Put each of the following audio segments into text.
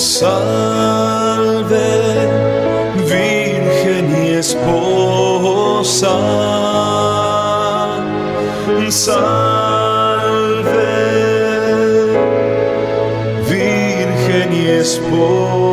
Salve, Virgen y esposa. Salve, Virgen y esposa.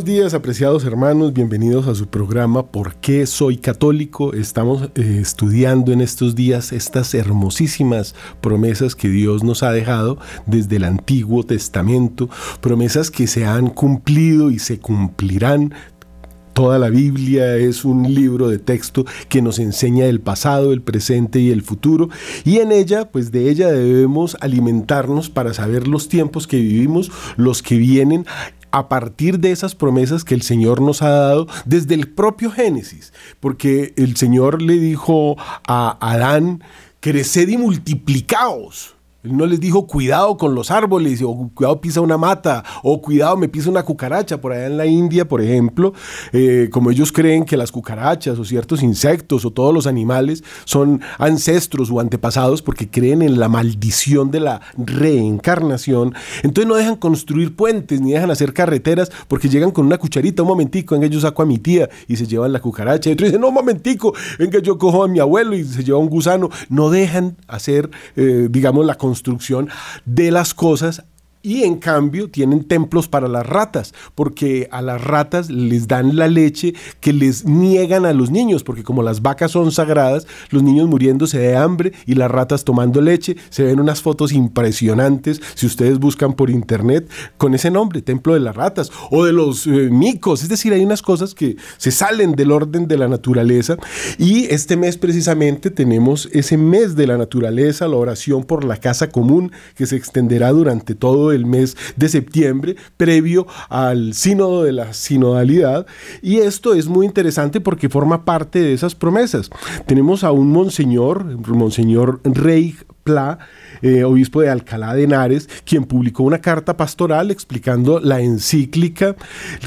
Buenos días, apreciados hermanos. Bienvenidos a su programa ¿Por qué soy católico? Estamos eh, estudiando en estos días estas hermosísimas promesas que Dios nos ha dejado desde el Antiguo Testamento, promesas que se han cumplido y se cumplirán Toda la Biblia es un libro de texto que nos enseña el pasado, el presente y el futuro. Y en ella, pues de ella debemos alimentarnos para saber los tiempos que vivimos, los que vienen a partir de esas promesas que el Señor nos ha dado desde el propio Génesis, porque el Señor le dijo a Adán, creced y multiplicaos. No les dijo cuidado con los árboles, o cuidado pisa una mata, o cuidado me pisa una cucaracha. Por allá en la India, por ejemplo, eh, como ellos creen que las cucarachas o ciertos insectos o todos los animales son ancestros o antepasados porque creen en la maldición de la reencarnación, entonces no dejan construir puentes ni dejan hacer carreteras porque llegan con una cucharita, un momentico, en que yo saco a mi tía y se llevan la cucaracha. Y otro no, un momentico, en que yo cojo a mi abuelo y se lleva un gusano. No dejan hacer, eh, digamos, la construcción construcción de las cosas y en cambio tienen templos para las ratas, porque a las ratas les dan la leche que les niegan a los niños, porque como las vacas son sagradas, los niños muriéndose de hambre y las ratas tomando leche, se ven unas fotos impresionantes, si ustedes buscan por internet, con ese nombre, Templo de las Ratas, o de los eh, micos, es decir, hay unas cosas que se salen del orden de la naturaleza, y este mes precisamente tenemos ese mes de la naturaleza, la oración por la casa común, que se extenderá durante todo el mes de septiembre, previo al sínodo de la sinodalidad. Y esto es muy interesante porque forma parte de esas promesas. Tenemos a un monseñor, monseñor Rey Pla, eh, obispo de Alcalá de Henares, quien publicó una carta pastoral explicando la encíclica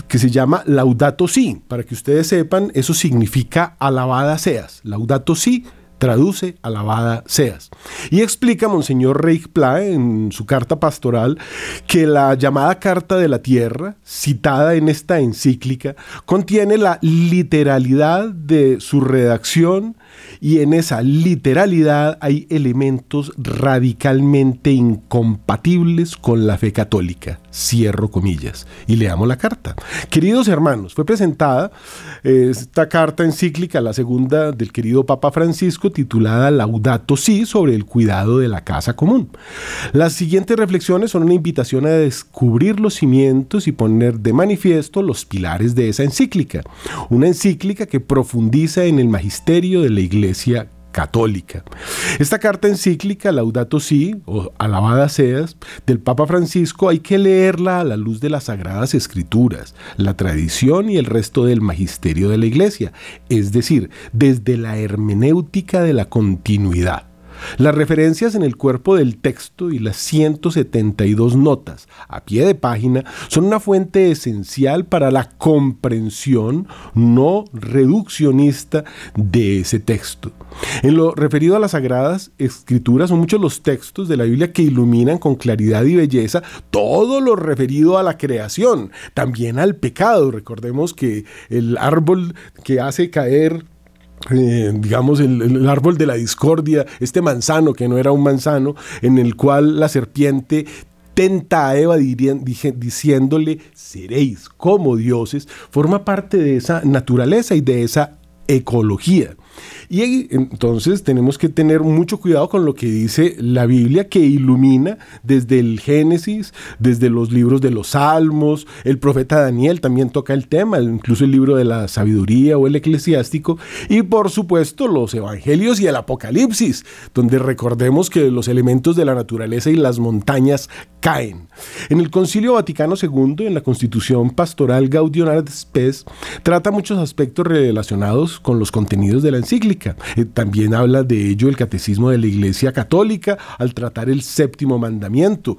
que se llama Laudato Si. Para que ustedes sepan, eso significa alabada seas. Laudato Si traduce alabada seas. Y explica Monseñor Reich en su carta pastoral que la llamada Carta de la Tierra, citada en esta encíclica, contiene la literalidad de su redacción y en esa literalidad hay elementos radicalmente incompatibles con la fe católica. Cierro comillas. Y leamos la carta. Queridos hermanos, fue presentada eh, esta carta encíclica, la segunda del querido Papa Francisco, titulada Laudato Si sobre el cuidado de la casa común. Las siguientes reflexiones son una invitación a descubrir los cimientos y poner de manifiesto los pilares de esa encíclica. Una encíclica que profundiza en el magisterio de la Iglesia católica. Esta carta encíclica, Laudato Si, o Alabada Seas, del Papa Francisco, hay que leerla a la luz de las Sagradas Escrituras, la tradición y el resto del magisterio de la Iglesia, es decir, desde la hermenéutica de la continuidad. Las referencias en el cuerpo del texto y las 172 notas a pie de página son una fuente esencial para la comprensión no reduccionista de ese texto. En lo referido a las sagradas escrituras, son muchos los textos de la Biblia que iluminan con claridad y belleza todo lo referido a la creación, también al pecado. Recordemos que el árbol que hace caer eh, digamos, el, árbol de la discordia, este manzano que no era un manzano, en el cual la serpiente tenta a Eva diciéndole, seréis como dioses, forma parte de esa naturaleza y de esa ecología. Y entonces tenemos que tener mucho cuidado con lo que dice la Biblia, que ilumina desde el Génesis, desde los libros de los Salmos, el profeta Daniel también toca el tema, incluso el libro de la sabiduría o el eclesiástico, y por supuesto los Evangelios y el Apocalipsis, donde recordemos que los elementos de la naturaleza y las montañas caen. En el Concilio Vaticano II, en la Constitución Pastoral Gaudium et Spes, trata muchos aspectos relacionados con los contenidos de la encíclica. Eh, también habla de ello el Catecismo de la Iglesia Católica al tratar el séptimo mandamiento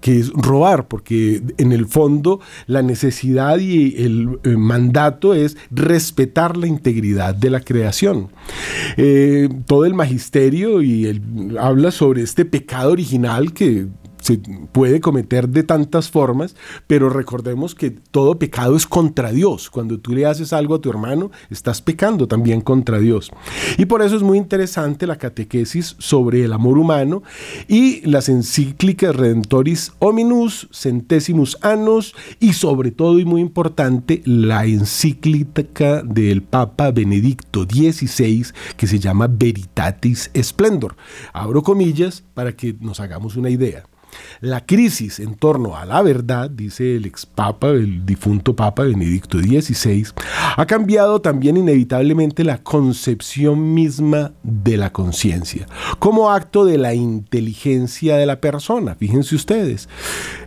que es robar, porque en el fondo la necesidad y el, eh, mandato es respetar la integridad de la creación. Eh, todo el magisterio y el, habla sobre este pecado original que se puede cometer de tantas formas, pero recordemos que todo pecado es contra Dios. Cuando tú le haces algo a tu hermano, estás pecando también contra Dios. Y por eso es muy interesante la catequesis sobre el amor humano y las encíclicas Redentoris Hominus, Centésimus Annus y sobre todo y muy importante la encíclica del Papa Benedicto XVI que se llama Veritatis Splendor. Abro comillas para que nos hagamos una idea. La crisis en torno a la verdad, dice el ex papa, el difunto papa Benedicto XVI, ha cambiado también inevitablemente la concepción misma de la conciencia, como acto de la inteligencia de la persona. Fíjense ustedes,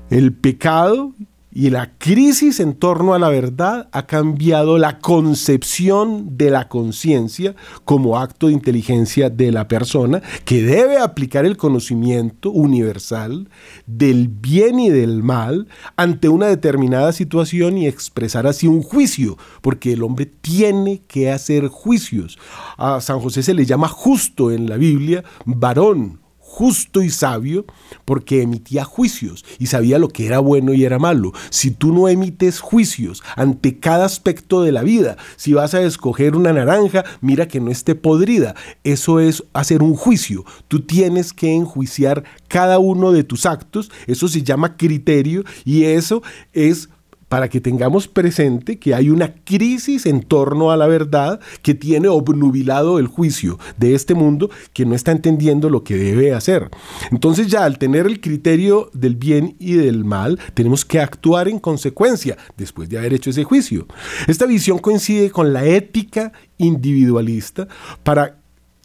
el pecado y la crisis en torno a la verdad ha cambiado la concepción de la conciencia como acto de inteligencia de la persona que debe aplicar el conocimiento universal del bien y del mal ante una determinada situación y expresar así un juicio, porque el hombre tiene que hacer juicios. A San José se le llama justo en la Biblia, varón justo y sabio porque emitía juicios y sabía lo que era bueno y era malo. Si tú no emites juicios ante cada aspecto de la vida, si vas a escoger una naranja, mira que no esté podrida. Eso es hacer un juicio. Tú tienes que enjuiciar cada uno de tus actos. Eso se llama criterio y eso es para que tengamos presente que hay una crisis en torno a la verdad que tiene obnubilado el juicio de este mundo que no está entendiendo lo que debe hacer. Entonces ya al tener el criterio del bien y del mal, tenemos que actuar en consecuencia después de haber hecho ese juicio. Esta visión coincide con la ética individualista para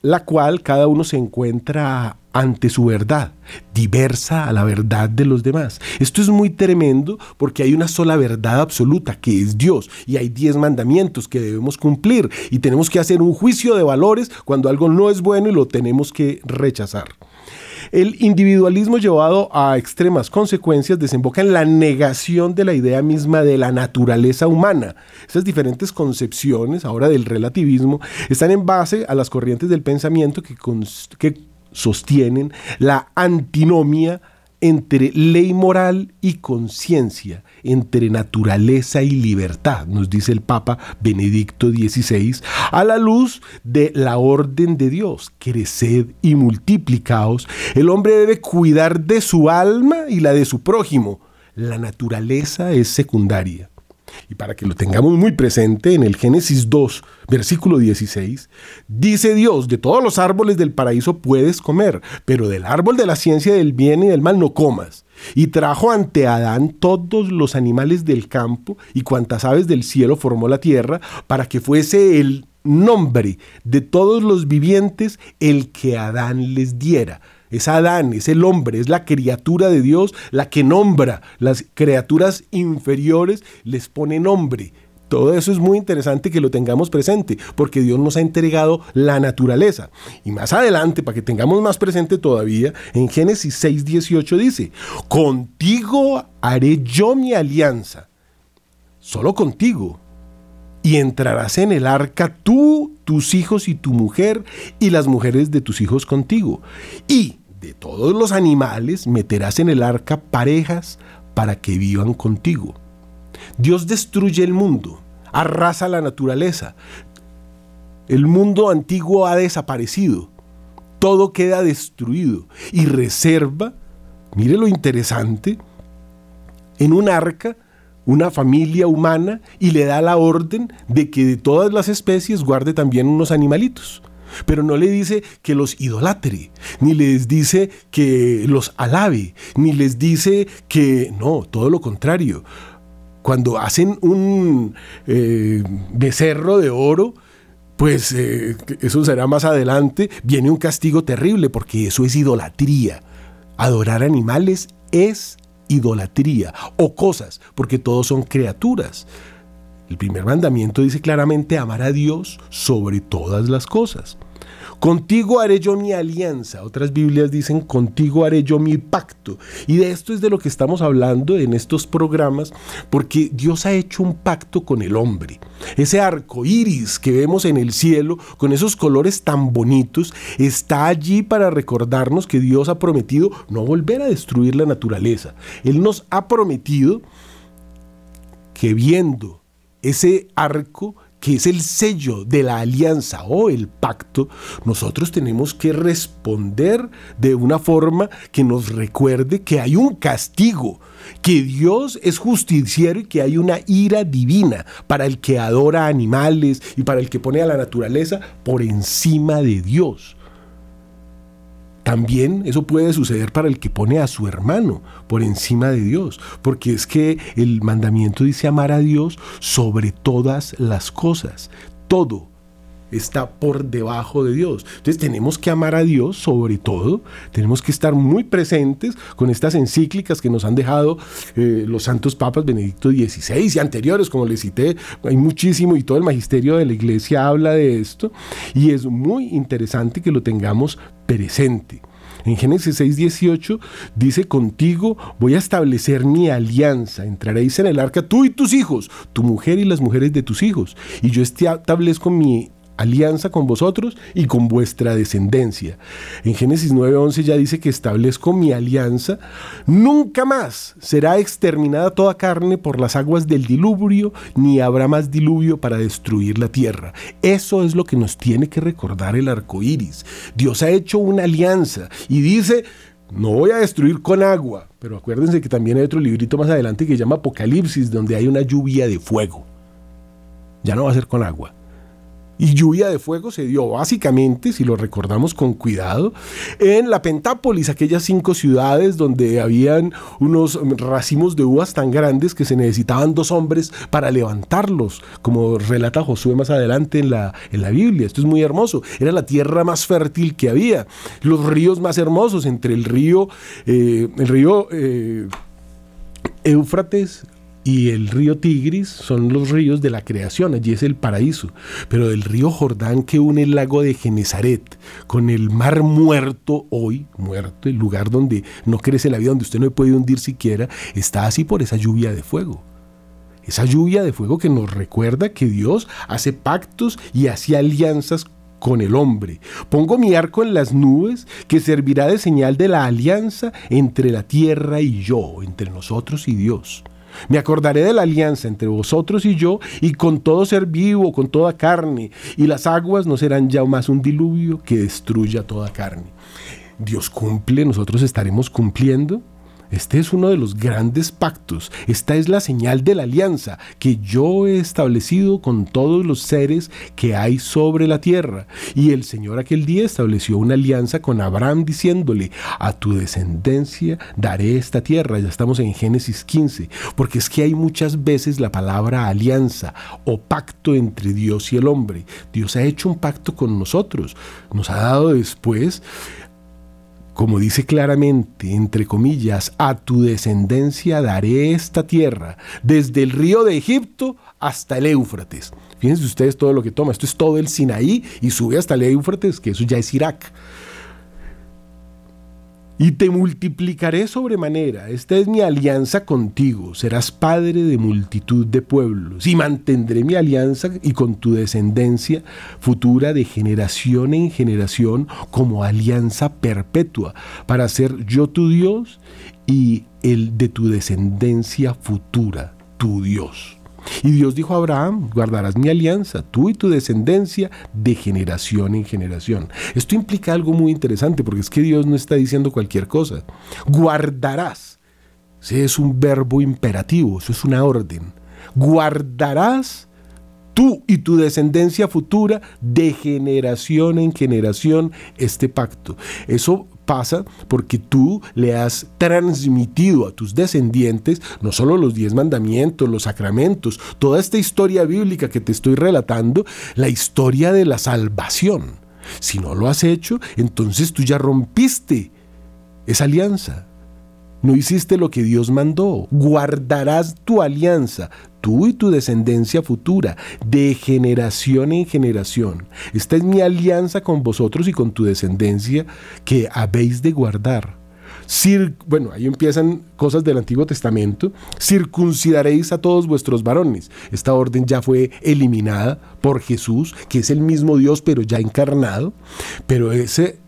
la cual cada uno se encuentra ante su verdad, diversa a la verdad de los demás. Esto es muy tremendo porque hay una sola verdad absoluta, que es Dios, y hay diez mandamientos que debemos cumplir, y tenemos que hacer un juicio de valores cuando algo no es bueno y lo tenemos que rechazar. El individualismo llevado a extremas consecuencias desemboca en la negación de la idea misma de la naturaleza humana. Esas diferentes concepciones ahora del relativismo están en base a las corrientes del pensamiento que, que sostienen la antinomia entre ley moral y conciencia, entre naturaleza y libertad, nos dice el Papa Benedicto XVI, a la luz de la orden de Dios, creced y multiplicaos, el hombre debe cuidar de su alma y la de su prójimo. La naturaleza es secundaria. Y para que lo tengamos muy presente, en el Génesis 2, versículo 16, dice Dios, de todos los árboles del paraíso puedes comer, pero del árbol de la ciencia del bien y del mal no comas. Y trajo ante Adán todos los animales del campo y cuantas aves del cielo formó la tierra, para que fuese el nombre de todos los vivientes el que Adán les diera. Es Adán, es el hombre, es la criatura de Dios la que nombra. Las criaturas inferiores les pone nombre. Todo eso es muy interesante que lo tengamos presente, porque Dios nos ha entregado la naturaleza. Y más adelante, para que tengamos más presente todavía, en Génesis 6:18 dice, contigo haré yo mi alianza, solo contigo. Y entrarás en el arca tú, tus hijos y tu mujer, y las mujeres de tus hijos contigo. Y de todos los animales meterás en el arca parejas para que vivan contigo. Dios destruye el mundo, arrasa la naturaleza. El mundo antiguo ha desaparecido. Todo queda destruido y reserva, mire lo interesante, en un arca una familia humana y le da la orden de que de todas las especies guarde también unos animalitos pero no le dice que los idolatre, ni les dice que los alabe, ni les dice que no, todo lo contrario. Cuando hacen un eh, becerro de oro, pues eh, eso será más adelante, viene un castigo terrible porque eso es idolatría. Adorar animales es idolatría o cosas, porque todos son criaturas. El primer mandamiento dice claramente amar a Dios sobre todas las cosas. Contigo haré yo mi alianza. Otras Biblias dicen, contigo haré yo mi pacto. Y de esto es de lo que estamos hablando en estos programas, porque Dios ha hecho un pacto con el hombre. Ese arco iris que vemos en el cielo, con esos colores tan bonitos, está allí para recordarnos que Dios ha prometido no volver a destruir la naturaleza. Él nos ha prometido que viendo ese arco, que es el sello de la alianza o el pacto, nosotros tenemos que responder de una forma que nos recuerde que hay un castigo, que Dios es justiciero y que hay una ira divina para el que adora animales y para el que pone a la naturaleza por encima de Dios. También eso puede suceder para el que pone a su hermano por encima de Dios, porque es que el mandamiento dice amar a Dios sobre todas las cosas. Todo está por debajo de Dios. Entonces tenemos que amar a Dios sobre todo, tenemos que estar muy presentes con estas encíclicas que nos han dejado eh, los santos papas Benedicto XVI y anteriores, como les cité, hay muchísimo y todo el magisterio de la iglesia habla de esto y es muy interesante que lo tengamos presente. En Génesis 6:18 dice, contigo voy a establecer mi alianza, entraréis en el arca tú y tus hijos, tu mujer y las mujeres de tus hijos, y yo establezco mi alianza con vosotros y con vuestra descendencia. En Génesis 9:11 ya dice que establezco mi alianza, nunca más será exterminada toda carne por las aguas del diluvio, ni habrá más diluvio para destruir la tierra. Eso es lo que nos tiene que recordar el arco iris. Dios ha hecho una alianza y dice. No voy a destruir con agua, pero acuérdense que también hay otro librito más adelante que se llama Apocalipsis, donde hay una lluvia de fuego. Ya no va a ser con agua y lluvia de fuego se dio básicamente, si lo recordamos con cuidado, en la Pentápolis, aquellas cinco ciudades donde habían unos racimos de uvas tan grandes que se necesitaban dos hombres para levantarlos, como relata Josué más adelante en la, en la Biblia. Esto es muy hermoso. Era la tierra más fértil que había, los ríos más hermosos entre el río, eh, el río eh, Éufrates, y el río Tigris son los ríos de la creación, allí es el paraíso. Pero del río Jordán que une el lago de Genezaret con el mar muerto, hoy muerto, el lugar donde no crece la vida, donde usted no puede hundir siquiera, está así por esa lluvia de fuego. Esa lluvia de fuego que nos recuerda que Dios hace pactos y hace alianzas con el hombre. Pongo mi arco en las nubes que servirá de señal de la alianza entre la tierra y yo, entre nosotros y Dios. Me acordaré de la alianza entre vosotros y yo, y con todo ser vivo, con toda carne, y las aguas no serán ya más un diluvio que destruya toda carne. Dios cumple, nosotros estaremos cumpliendo. Este es uno de los grandes pactos. Esta es la señal de la alianza que yo he establecido con todos los seres que hay sobre la tierra. Y el Señor aquel día estableció una alianza con Abraham diciéndole, a tu descendencia daré esta tierra. Ya estamos en Génesis 15, porque es que hay muchas veces la palabra alianza o pacto entre Dios y el hombre. Dios ha hecho un pacto con nosotros. Nos ha dado después como dice claramente, entre comillas, a tu descendencia daré esta tierra, desde el río de Egipto hasta el Éufrates. Fíjense ustedes todo lo que toma, esto es todo el Sinaí y sube hasta el Éufrates, que eso ya es Irak y te multiplicaré sobremanera. Esta es mi alianza contigo. Serás padre de multitud de pueblos. Y mantendré mi alianza y con tu descendencia futura de generación en generación como alianza perpetua, para ser yo tu Dios y el de tu descendencia futura, tu Dios. Y Dios dijo a Abraham, guardarás mi alianza, tú y tu descendencia, de generación en generación. Esto implica algo muy interesante, porque es que Dios no está diciendo cualquier cosa. Guardarás. Ese es un verbo imperativo, eso es una orden. Guardarás tú y tu descendencia futura de generación en generación este pacto. Eso pasa porque tú le has transmitido a tus descendientes no solo los diez mandamientos, los sacramentos, toda esta historia bíblica que te estoy relatando, la historia de la salvación. Si no lo has hecho, entonces tú ya rompiste esa alianza. No hiciste lo que Dios mandó. Guardarás tu alianza, tú y tu descendencia futura, de generación en generación. Esta es mi alianza con vosotros y con tu descendencia que habéis de guardar. bueno, ahí empiezan cosas del Antiguo Testamento. Circuncidaréis a todos vuestros varones. Esta orden ya fue eliminada por Jesús, que es el mismo Dios, pero ya encarnado. Pero ese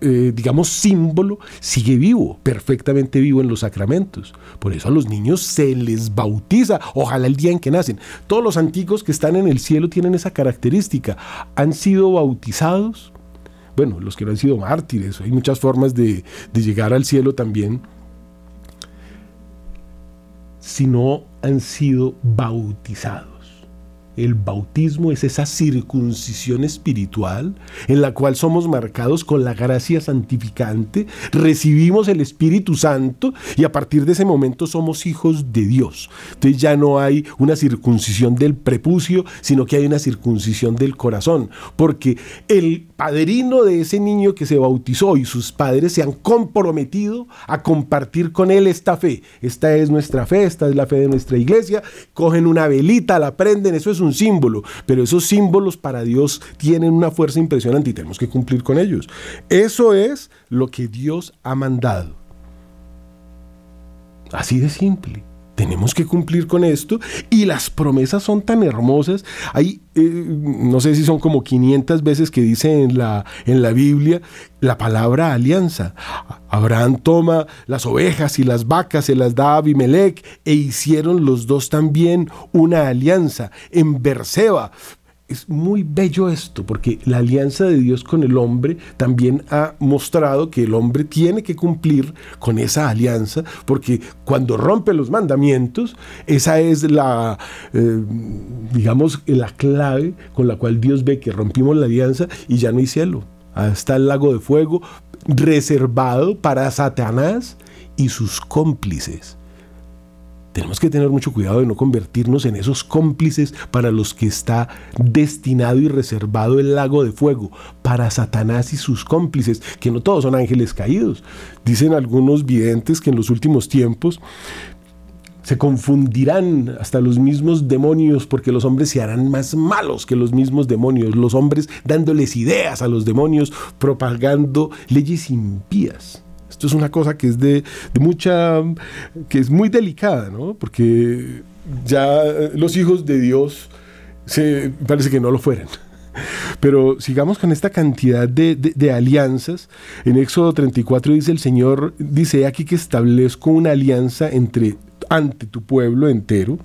eh, digamos, símbolo sigue vivo, perfectamente vivo en los sacramentos. Por eso a los niños se les bautiza, ojalá el día en que nacen. Todos los antiguos que están en el cielo tienen esa característica. Han sido bautizados, bueno, los que no han sido mártires, hay muchas formas de, de llegar al cielo también, si no han sido bautizados. El bautismo es esa circuncisión espiritual en la cual somos marcados con la gracia santificante, recibimos el Espíritu Santo y a partir de ese momento somos hijos de Dios. Entonces ya no hay una circuncisión del prepucio, sino que hay una circuncisión del corazón, porque el padrino de ese niño que se bautizó y sus padres se han comprometido a compartir con él esta fe. Esta es nuestra fe, esta es la fe de nuestra iglesia. Cogen una velita, la prenden, eso es un símbolo, pero esos símbolos para Dios tienen una fuerza impresionante y tenemos que cumplir con ellos. Eso es lo que Dios ha mandado. Así de simple tenemos que cumplir con esto y las promesas son tan hermosas. Hay, eh, no sé si son como 500 veces que dice en la, en la Biblia la palabra alianza. Abraham toma las ovejas y las vacas, se las da a Abimelech e hicieron los dos también una alianza. En Berseba es muy bello esto, porque la alianza de Dios con el hombre también ha mostrado que el hombre tiene que cumplir con esa alianza, porque cuando rompe los mandamientos, esa es la, eh, digamos, la clave con la cual Dios ve que rompimos la alianza y ya no hay cielo. Está el lago de fuego reservado para Satanás y sus cómplices. Tenemos que tener mucho cuidado de no convertirnos en esos cómplices para los que está destinado y reservado el lago de fuego, para Satanás y sus cómplices, que no todos son ángeles caídos. Dicen algunos videntes que en los últimos tiempos se confundirán hasta los mismos demonios porque los hombres se harán más malos que los mismos demonios, los hombres dándoles ideas a los demonios, propagando leyes impías. Esto es una cosa que es de, mucha, que es muy delicada, ¿no? Porque ya los hijos de Dios se, parece que no lo fueran. Pero sigamos con esta cantidad de, de, alianzas. En Éxodo 34 dice el Señor, dice aquí que establezco una alianza entre, ante tu pueblo entero.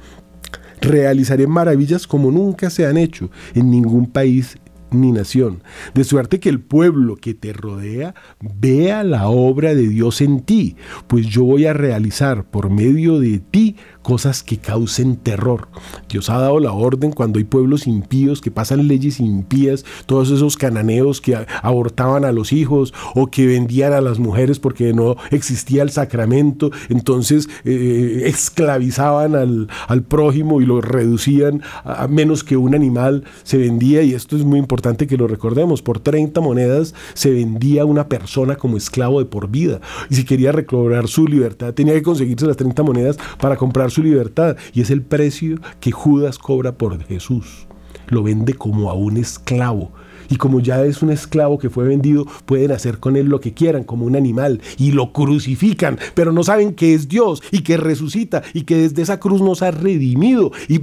Realizaré maravillas como nunca se han hecho en ningún país ni nación, de suerte que el pueblo que te rodea vea la obra de Dios en ti, pues yo voy a realizar por medio de ti cosas que causen terror. Dios ha dado la orden cuando hay pueblos impíos que pasan leyes impías, todos esos cananeos que abortaban a los hijos o que vendían a las mujeres porque no existía el sacramento, entonces eh, esclavizaban al, al, prójimo y lo reducían a menos que un animal se vendía y esto es muy importante que lo recordemos, por 30 monedas se vendía una persona como esclavo de por vida y si quería recobrar su libertad tenía que conseguirse las 30 monedas para comprar su libertad y es el precio que Judas cobra por Jesús. Lo vende como a un esclavo. Y como ya es un esclavo que fue vendido, pueden hacer con él lo que quieran, como un animal, y lo crucifican, pero no saben que es Dios y que resucita y que desde esa cruz nos ha redimido. Y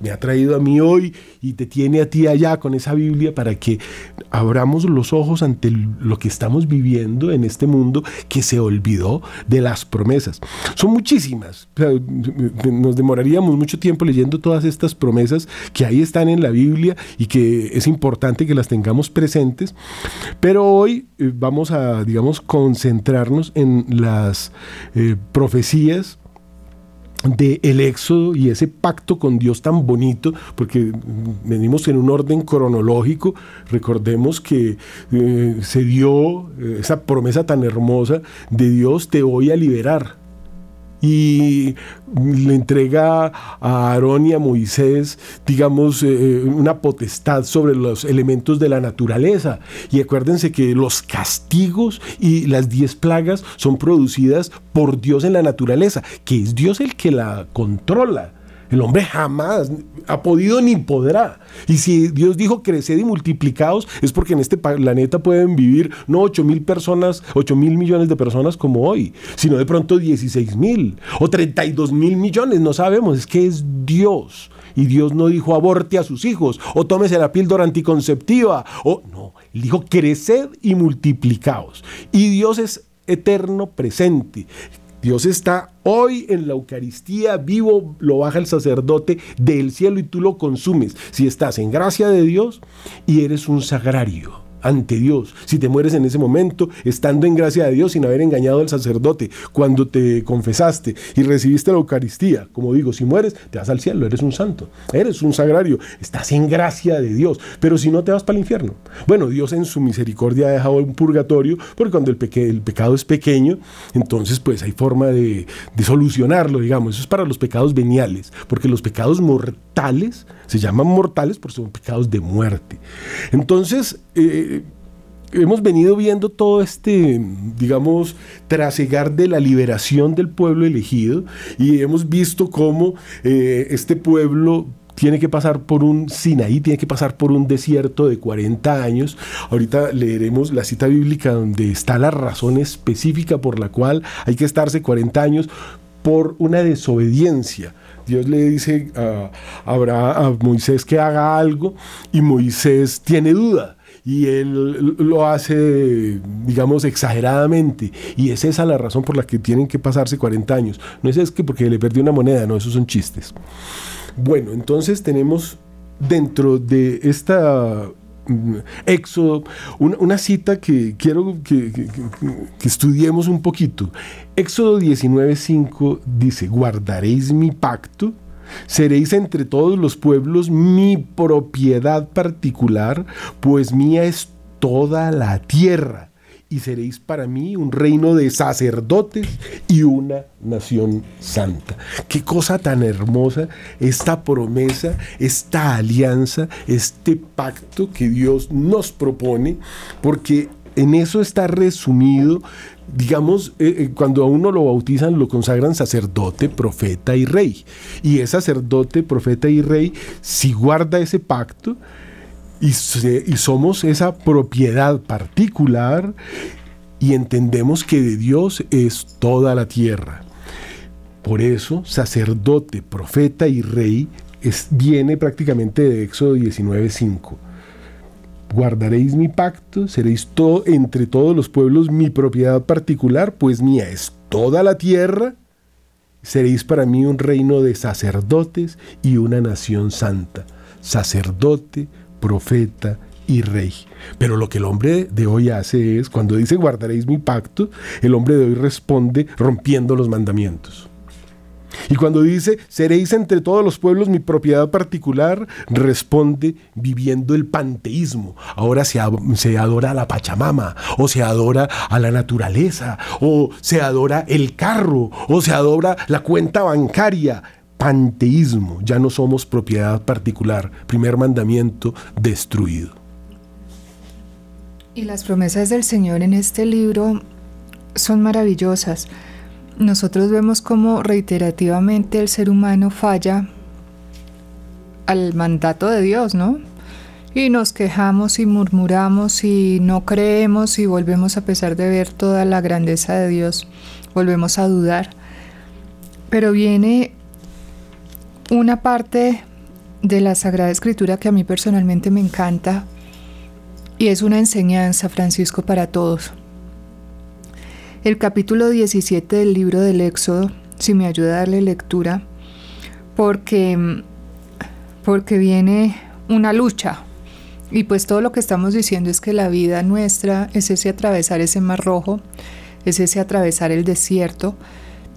me ha traído a mí hoy y te tiene a ti allá con esa Biblia para que abramos los ojos ante lo que estamos viviendo en este mundo que se olvidó de las promesas. Son muchísimas. nos demoraríamos mucho tiempo leyendo todas estas promesas que ahí están en la Biblia y que es importante que las tengamos presentes. Pero hoy eh, vamos a, digamos, concentrarnos en las eh, profecías de el éxodo y ese pacto con Dios tan bonito, porque venimos en un orden cronológico, recordemos que eh, se dio eh, esa promesa tan hermosa de Dios, te voy a liberar. Y le entrega a Aarón y a Moisés, digamos, eh, una potestad sobre los elementos de la naturaleza. Y acuérdense que los castigos y las diez plagas son producidas por Dios en la naturaleza, que es Dios el que la controla. El hombre jamás ha podido ni podrá. Y si Dios dijo creced y multiplicados, es porque en este planeta pueden vivir no 8 mil personas, 8 mil millones de personas como hoy, sino de pronto 16 mil o 32 mil millones, no sabemos, es que es Dios. Y Dios no dijo aborte a sus hijos o tómese la píldora anticonceptiva o no, él dijo creced y multiplicados. Y Dios es eterno presente. Dios está hoy en la Eucaristía vivo, lo baja el sacerdote del cielo y tú lo consumes. Si estás en gracia de Dios y eres un sagrario ante Dios. Si te mueres en ese momento, estando en gracia de Dios sin haber engañado al sacerdote, cuando te confesaste y recibiste la Eucaristía, como digo, si mueres, te vas al cielo, eres un santo, eres un sagrario, estás en gracia de Dios. Pero si no, te vas para el infierno. Bueno, Dios en su misericordia ha dejado un purgatorio, porque cuando el, pecado es pequeño, entonces pues hay forma de, de solucionarlo, digamos. Eso es para los pecados veniales, porque los pecados mortales se llaman mortales porque son pecados de muerte. Entonces, eh, hemos venido viendo todo este, digamos, trasegar de la liberación del pueblo elegido y hemos visto cómo eh, este pueblo tiene que pasar por un Sinaí, tiene que pasar por un desierto de 40 años. Ahorita leeremos la cita bíblica donde está la razón específica por la cual hay que estarse 40 años por una desobediencia. Dios le dice a, a Moisés que haga algo y Moisés tiene duda y él lo hace, digamos, exageradamente. Y es esa la razón por la que tienen que pasarse 40 años. No es, es que porque le perdió una moneda, no, esos son chistes. Bueno, entonces tenemos dentro de esta Éxodo, una, cita que quiero que, que, estudiemos un poquito. Éxodo 19.5 dice, guardaréis mi pacto Seréis entre todos los pueblos mi propiedad particular, pues mía es toda la tierra. Y seréis para mí un reino de sacerdotes y una nación santa. Qué cosa tan hermosa esta promesa, esta alianza, este pacto que Dios nos propone, porque en eso está resumido digamos, eh, eh, cuando a uno lo bautizan, lo consagran sacerdote, profeta y rey. Y es sacerdote, profeta y rey, si guarda ese pacto y, somos esa propiedad particular y entendemos que de Dios es toda la tierra. Por eso, sacerdote, profeta y rey es, viene prácticamente de Éxodo 19.5 guardaréis mi pacto, seréis todo entre todos los pueblos mi propiedad particular, pues mía es toda la tierra, seréis para mí un reino de sacerdotes y una nación santa, sacerdote, profeta y rey. Pero lo que el hombre de hoy hace es, cuando dice guardaréis mi pacto, el hombre de hoy responde rompiendo los mandamientos. Y cuando dice, seréis entre todos los pueblos mi propiedad particular, responde viviendo el panteísmo. Ahora se, se, adora a la Pachamama, o se adora a la naturaleza, o se adora el carro, o se adora la cuenta bancaria. Panteísmo, ya no somos propiedad particular. Primer mandamiento destruido. Y las promesas del Señor en este libro son maravillosas nosotros vemos cómo reiterativamente el ser humano falla al mandato de Dios, ¿no? Y nos quejamos y murmuramos y no creemos y volvemos a pesar de ver toda la grandeza de Dios, volvemos a dudar. Pero viene una parte de la Sagrada Escritura que a mí personalmente me encanta y es una enseñanza, Francisco, para todos el capítulo 17 del libro del Éxodo, si me ayuda a darle lectura, porque, porque viene una lucha. Y pues todo lo que estamos diciendo es que la vida nuestra es ese atravesar ese mar rojo, es ese atravesar el desierto,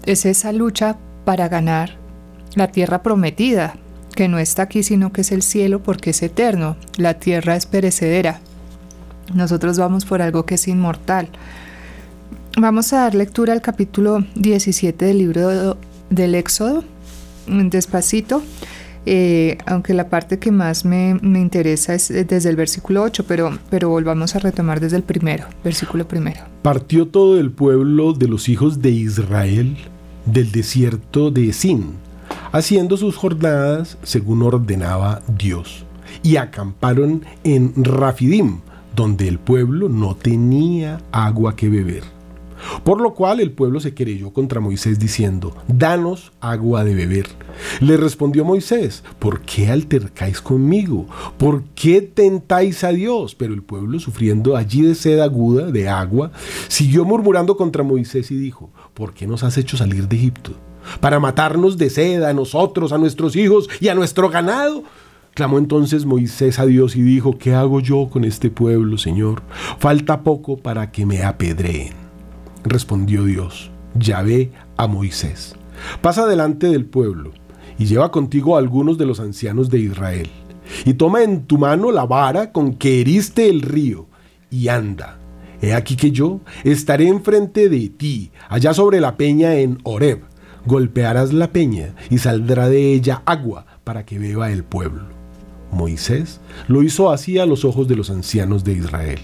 es esa lucha para ganar la tierra prometida, que no está aquí sino que es el cielo porque es eterno, la tierra es perecedera. Nosotros vamos por algo que es inmortal. vamos a dar lectura al capítulo 17 del libro del Éxodo, despacito. Eh, aunque la parte que más me, me, interesa es desde el versículo 8, pero, pero volvamos a retomar desde el primero, versículo primero. Partió todo el pueblo de los hijos de Israel del desierto de Sin, haciendo sus jornadas según ordenaba Dios, y acamparon en Rafidim, donde el pueblo no tenía agua que beber. Por lo cual el pueblo se querelló contra Moisés diciendo, Danos agua de beber. Le respondió Moisés, ¿por qué altercáis conmigo? ¿Por qué tentáis a Dios? Pero el pueblo, sufriendo allí de sed aguda, de agua, siguió murmurando contra Moisés y dijo, ¿por qué nos has hecho salir de Egipto? ¿Para matarnos de sed a nosotros, a nuestros hijos y a nuestro ganado? Clamó entonces Moisés a Dios y dijo, ¿qué hago yo con este pueblo, Señor? Falta poco para que me apedreen. Respondió Dios, Yahvé a Moisés, pasa delante del pueblo y lleva contigo a algunos de los ancianos de Israel, y toma en tu mano la vara con que heriste el río, y anda. He aquí que yo estaré enfrente de ti, allá sobre la peña en Horeb. Golpearás la peña y saldrá de ella agua para que beba el pueblo. Moisés lo hizo así a los ojos de los ancianos de Israel.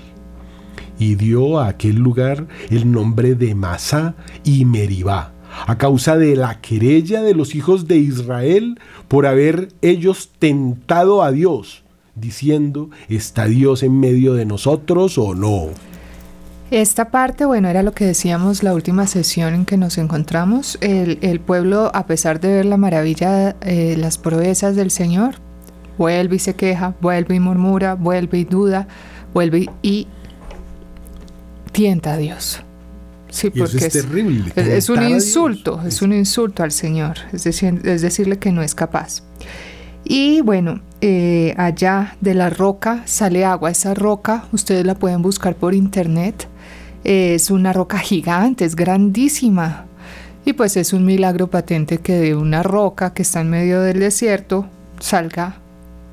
Y dio a aquel lugar el nombre de Masá y Meribá, a causa de la querella de los hijos de Israel por haber ellos tentado a Dios, diciendo, ¿está Dios en medio de nosotros o no? Esta parte, bueno, era lo que decíamos la última sesión en que nos encontramos. El, pueblo, a pesar de ver la maravilla, eh, las proezas del Señor, vuelve y se queja, vuelve y murmura, vuelve y duda, vuelve y tienta a Dios. Sí, porque es, terrible. Es, un insulto, es un insulto al Señor, es, decir, es decirle que no es capaz. Y bueno, eh, allá de la roca sale agua. Esa roca ustedes la pueden buscar por internet. Es una roca gigante, es grandísima. Y pues es un milagro patente que de una roca que está en medio del desierto salga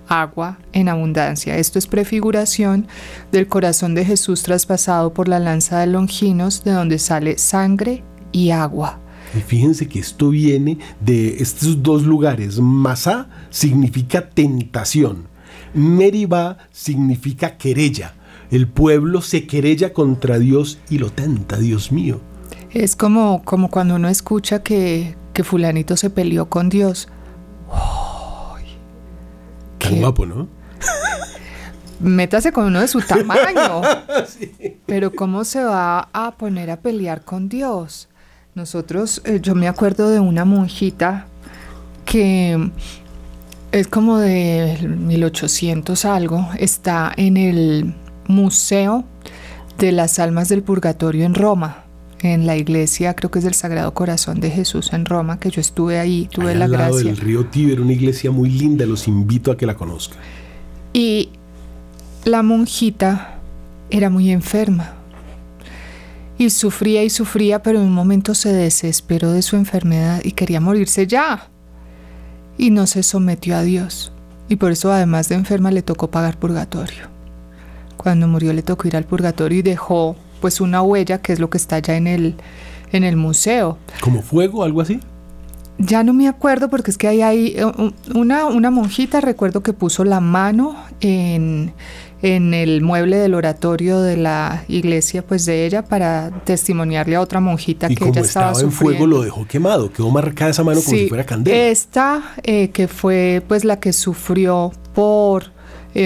agua en abundancia. Esto es prefiguración del corazón de Jesús traspasado por la lanza de Longinos, de donde sale sangre y agua. Y fíjense que esto viene de estos dos lugares. Masá significa tentación. Meribá significa querella. El pueblo se querella contra Dios y lo tenta, Dios mío. Es como, como cuando uno escucha que, que fulanito se peleó con Dios. Tan guapo, ¿no? Métase con uno de su tamaño. Pero ¿cómo se va a poner a pelear con Dios? Nosotros, eh, yo me acuerdo de una monjita que es como de 1800 algo, está en el Museo de las Almas del Purgatorio en Roma en la iglesia, creo que es del Sagrado Corazón de Jesús en Roma, que yo estuve ahí, tuve la al lado gracia. del río Tíber, una iglesia muy linda, los invito a que la conozcan. Y la monjita era muy enferma. Y sufría y sufría, pero en un momento se desesperó de su enfermedad y quería morirse ya. Y no se sometió a Dios. Y por eso, además de enferma, le tocó pagar purgatorio. Cuando murió le tocó ir al purgatorio y dejó pues una huella que es lo que está allá en el, en el museo. ¿Como fuego, algo así? Ya no me acuerdo porque es que hay ahí eh, una, una monjita, recuerdo que puso la mano en, en el mueble del oratorio de la iglesia pues de ella para testimoniarle a otra monjita que ella estaba, estaba en fuego lo dejó quemado, quedó marcada esa mano como si fuera candela. Esta eh, que fue pues la que sufrió por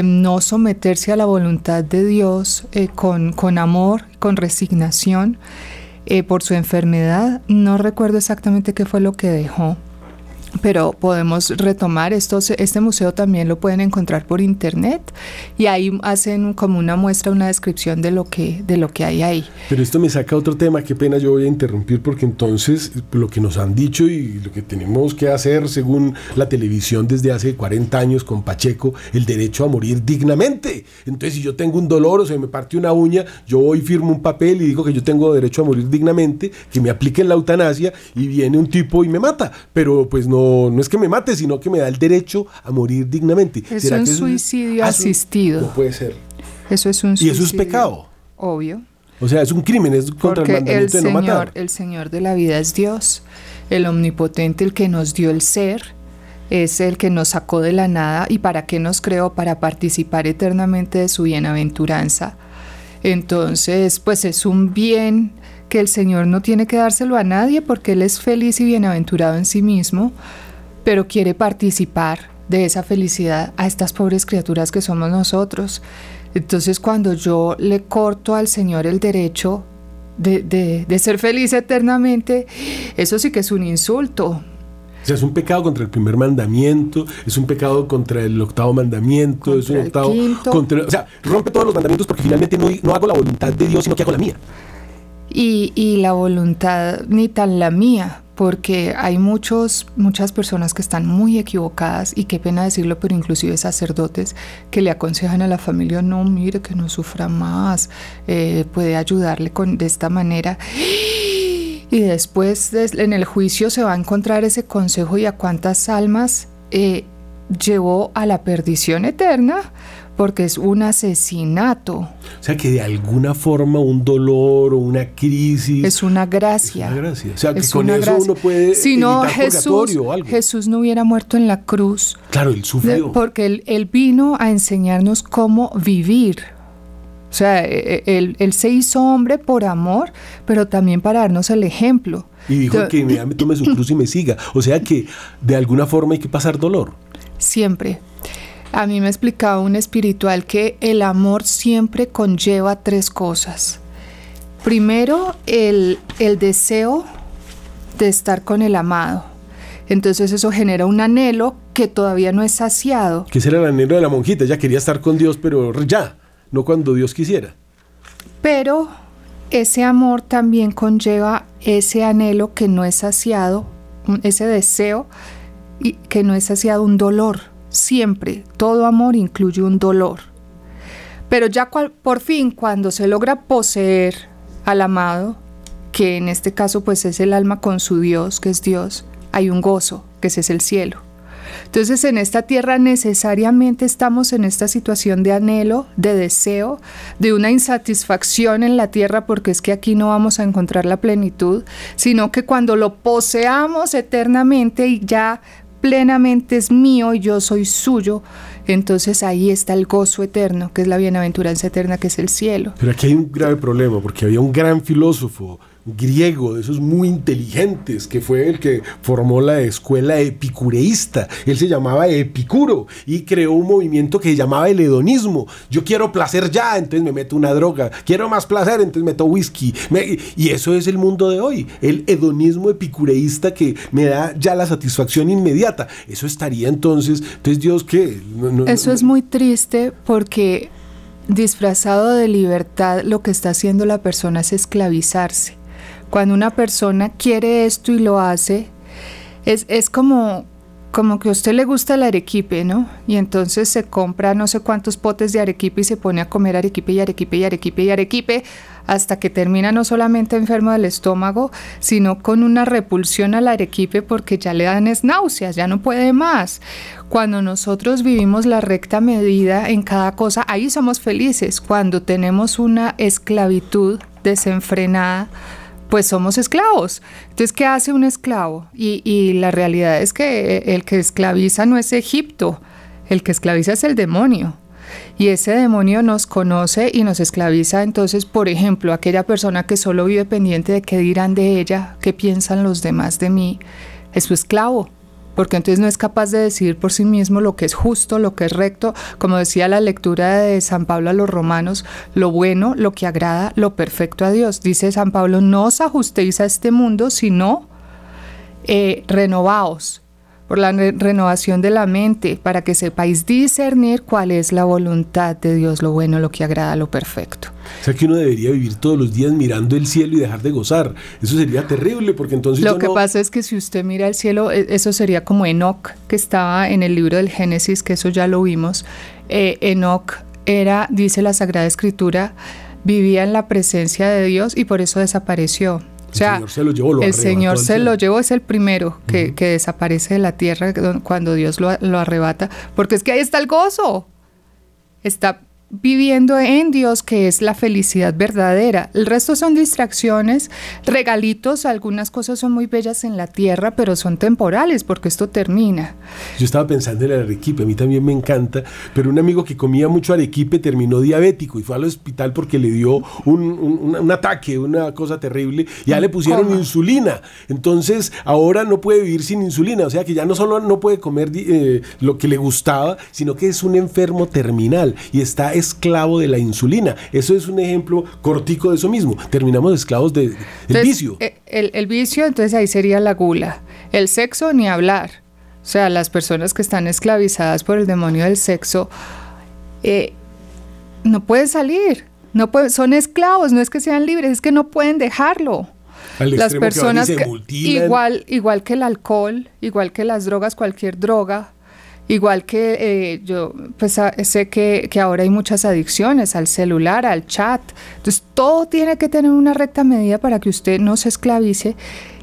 no someterse a la voluntad de Dios eh, con, con, amor, con resignación eh, por su enfermedad. No recuerdo exactamente qué fue lo que dejó, pero podemos retomar estos, este museo también lo pueden encontrar por internet y ahí hacen como una muestra, una descripción de lo que, de lo que hay ahí. Pero esto me saca otro tema, qué pena yo voy a interrumpir porque entonces lo que nos han dicho y lo que tenemos que hacer según la televisión desde hace 40 años con Pacheco, el derecho a morir dignamente. Entonces si yo tengo un dolor o se me parte una uña, yo voy firmo un papel y digo que yo tengo derecho a morir dignamente, que me apliquen la eutanasia y viene un tipo y me mata. Pero pues no no, es que me mate, sino que me da el derecho a morir dignamente. Es un suicidio asistido. No puede ser. Eso es un suicidio. Y eso es pecado. Obvio. O sea, es un crimen, es contra Porque el mandamiento el de no Señor, matar. el Señor de la vida es Dios, el omnipotente, el que nos dio el ser, es el que nos sacó de la nada y para qué nos creó, para participar eternamente de su bienaventuranza. Entonces, pues es un bien que el Señor no tiene que dárselo a nadie porque Él es feliz y bienaventurado en sí mismo, pero quiere participar de esa felicidad a estas pobres criaturas que somos nosotros. Entonces cuando yo le corto al Señor el derecho de, de- de ser feliz eternamente, eso sí que es un insulto. O sea, es un pecado contra el primer mandamiento, es un pecado contra el octavo mandamiento, es un octavo contra, o sea, rompe todos los mandamientos porque finalmente no, no hago la voluntad de Dios, sino que hago la mía. Y, la voluntad ni tan la mía, porque hay muchos, muchas personas que están muy equivocadas y qué pena decirlo, pero inclusive sacerdotes que le aconsejan a la familia, no, mire que no sufra más, eh, puede ayudarle con, de esta manera. Y después des- en el juicio se va a encontrar ese consejo y a cuántas almas eh, llevó a la perdición eterna, porque es un asesinato, O sea, que de alguna forma un dolor o una crisis es una gracia. es una gracia. O sea, que Es con eso gracia. uno puede si no Jesús, o algo. Jesús no hubiera muerto en la cruz Claro, él sufrió. porque él, él vino a enseñarnos cómo vivir. O sea, e- e- él, él se hizo hombre por amor, pero también para darnos el ejemplo. Y dijo que me, me tome su cruz y me siga. O sea que de alguna forma hay que pasar dolor. Siempre. A mí me explicaba un espiritual que el amor siempre conlleva tres cosas. Primero, el, el deseo de estar con el amado. Entonces eso genera un anhelo que todavía no es saciado. Que era el anhelo de la monjita. Ella quería estar con Dios, pero ya, no cuando Dios quisiera. Pero ese amor también conlleva ese anhelo que no es saciado, ese deseo y que no es saciado, un dolor. Siempre, todo amor incluye un dolor. Pero ya por fin, cuando se logra poseer al amado, que en este caso pues es el alma con su Dios, que es Dios, hay un gozo, que es el cielo. Entonces en esta tierra necesariamente estamos en esta situación de anhelo, de deseo, de una insatisfacción en la tierra porque es que aquí no vamos a encontrar la plenitud, sino que cuando lo poseamos eternamente y ya plenamente es mío y yo soy suyo, entonces ahí está el gozo eterno, que es la bienaventuranza eterna, que es el cielo. Pero aquí hay un grave problema, porque había un gran filósofo griego, de esos muy inteligentes, que fue el que formó la escuela epicureísta. Él se llamaba Epicuro y creó un movimiento que se llamaba el hedonismo. Yo quiero placer ya, entonces me meto una droga. Quiero más placer, entonces meto whisky. Me- y eso es el mundo de hoy, el hedonismo epicureísta que me da ya la satisfacción inmediata. Eso estaría entonces, entonces Dios qué? No- no- Eso es muy triste porque disfrazado de libertad lo que está haciendo la persona es esclavizarse. Cuando una persona quiere esto y lo hace, es, es como, como que a usted le gusta el arequipe, ¿no? Y entonces se compra no sé cuántos potes de arequipe y se pone a comer arequipe y arequipe y arequipe y arequipe hasta que termina no solamente enfermo del estómago, sino con una repulsión al arequipe porque ya le dan es náuseas, ya no puede más. Cuando nosotros vivimos la recta medida en cada cosa, ahí somos felices. Cuando tenemos una esclavitud desenfrenada, pues somos esclavos. Entonces, ¿qué hace un esclavo? Y, la realidad es que el que esclaviza no es Egipto, el que esclaviza es el demonio. Y ese demonio nos conoce y nos esclaviza. Entonces, por ejemplo, aquella persona que solo vive pendiente de qué dirán de ella, qué piensan los demás de mí, es su esclavo. Porque entonces no es capaz de decidir por sí mismo lo que es justo, lo que es recto. Como decía la lectura de San Pablo a los romanos, lo bueno, lo que agrada, lo perfecto a Dios. Dice San Pablo, no os ajustéis a este mundo, sino eh, renovaos por la re- renovación de la mente, para que sepáis discernir cuál es la voluntad de Dios, lo bueno, lo que agrada, lo perfecto. O sea que uno debería vivir todos los días mirando el cielo y dejar de gozar. Eso sería terrible porque entonces Lo que no- pasa es que si usted mira el cielo, e- eso sería como Enoch, que estaba en el libro del Génesis, que eso ya lo vimos. Eh, Enoch era, dice la Sagrada Escritura, vivía en la presencia de Dios y por eso desapareció. O El sea, Señor se lo llevó, lo el Señor se lo llevó, es el primero que, que desaparece de la tierra cuando Dios lo, lo arrebata, porque es que ahí está el gozo. Está viviendo en Dios, que es la felicidad verdadera. El resto son distracciones, regalitos, algunas cosas son muy bellas en la tierra, pero son temporales porque esto termina. Yo estaba pensando en el arequipe, a mí también me encanta, pero un amigo que comía mucho arequipe terminó diabético y fue al hospital porque le dio un, ataque, una cosa terrible, y ya le pusieron insulina. Entonces ahora no puede vivir sin insulina, o sea que ya no solo no puede comer eh, lo que le gustaba, sino que es un enfermo terminal y está esclavo de la insulina. Eso es un ejemplo cortico de eso mismo. Terminamos esclavos del de, vicio. Eh, el, el vicio, entonces ahí sería la gula. El sexo, ni hablar. O sea, las personas que están esclavizadas por el demonio del sexo eh, no pueden salir. No pueden, son esclavos, no es que sean libres, es que no pueden dejarlo. las personas que, igual, igual que el alcohol, igual que las drogas, cualquier droga, Igual que eh, yo pues, sé que, que, ahora hay muchas adicciones al celular, al chat. Entonces todo tiene que tener una recta medida para que usted no se esclavice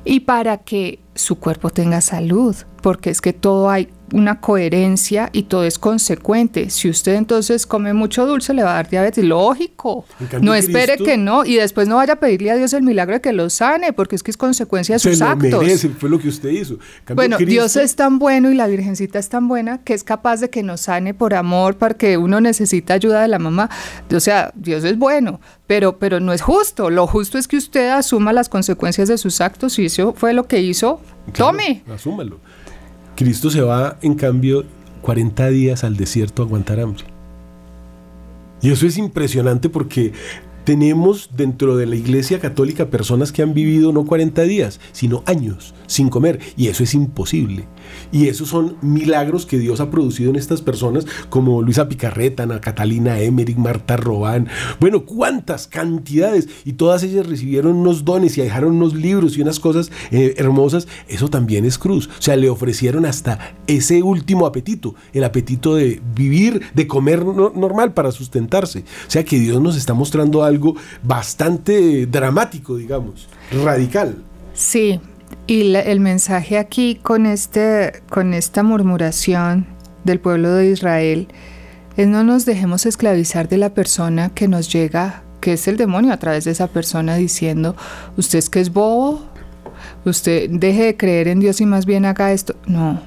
y para que su cuerpo tenga salud, porque es que todo hay una coherencia y todo es consecuente. Si usted entonces come mucho dulce, le va a dar diabetes. Lógico. No espere que no y después no vaya a pedirle a Dios el milagro de que lo sane, porque es que es consecuencia de sus actos. fue lo que usted hizo. bueno, Dios es tan bueno y la Virgencita es tan buena que es capaz de que nos sane por amor, porque uno necesita ayuda de la mamá. O sea, Dios es bueno, pero, pero no es justo. Lo justo es que usted asuma las consecuencias de sus actos y eso fue lo que hizo. Tome. Asúmalo. Cristo se va, en cambio, 40 días al desierto a aguantar hambre. Y eso es impresionante porque tenemos dentro de la Iglesia Católica personas que han vivido no 40 días, sino años sin comer. Y eso es imposible. Y esos son milagros que Dios ha producido en estas personas, como Luisa Picarreta, Ana Catalina Emmerich, Marta Robán. Bueno, cuántas cantidades. Y todas ellas recibieron unos dones y dejaron unos libros y unas cosas eh, hermosas. Eso también es cruz. O sea, le ofrecieron hasta ese último apetito, el apetito de vivir, de comer normal para sustentarse. O sea, que Dios nos está mostrando algo algo bastante dramático, digamos, radical. Sí, y el mensaje aquí con, este, con esta murmuración del pueblo de Israel es no nos dejemos esclavizar de la persona que nos llega, que es el demonio a través de esa persona diciendo, usted es que es bobo, usted deje de creer en Dios y más bien haga esto. No,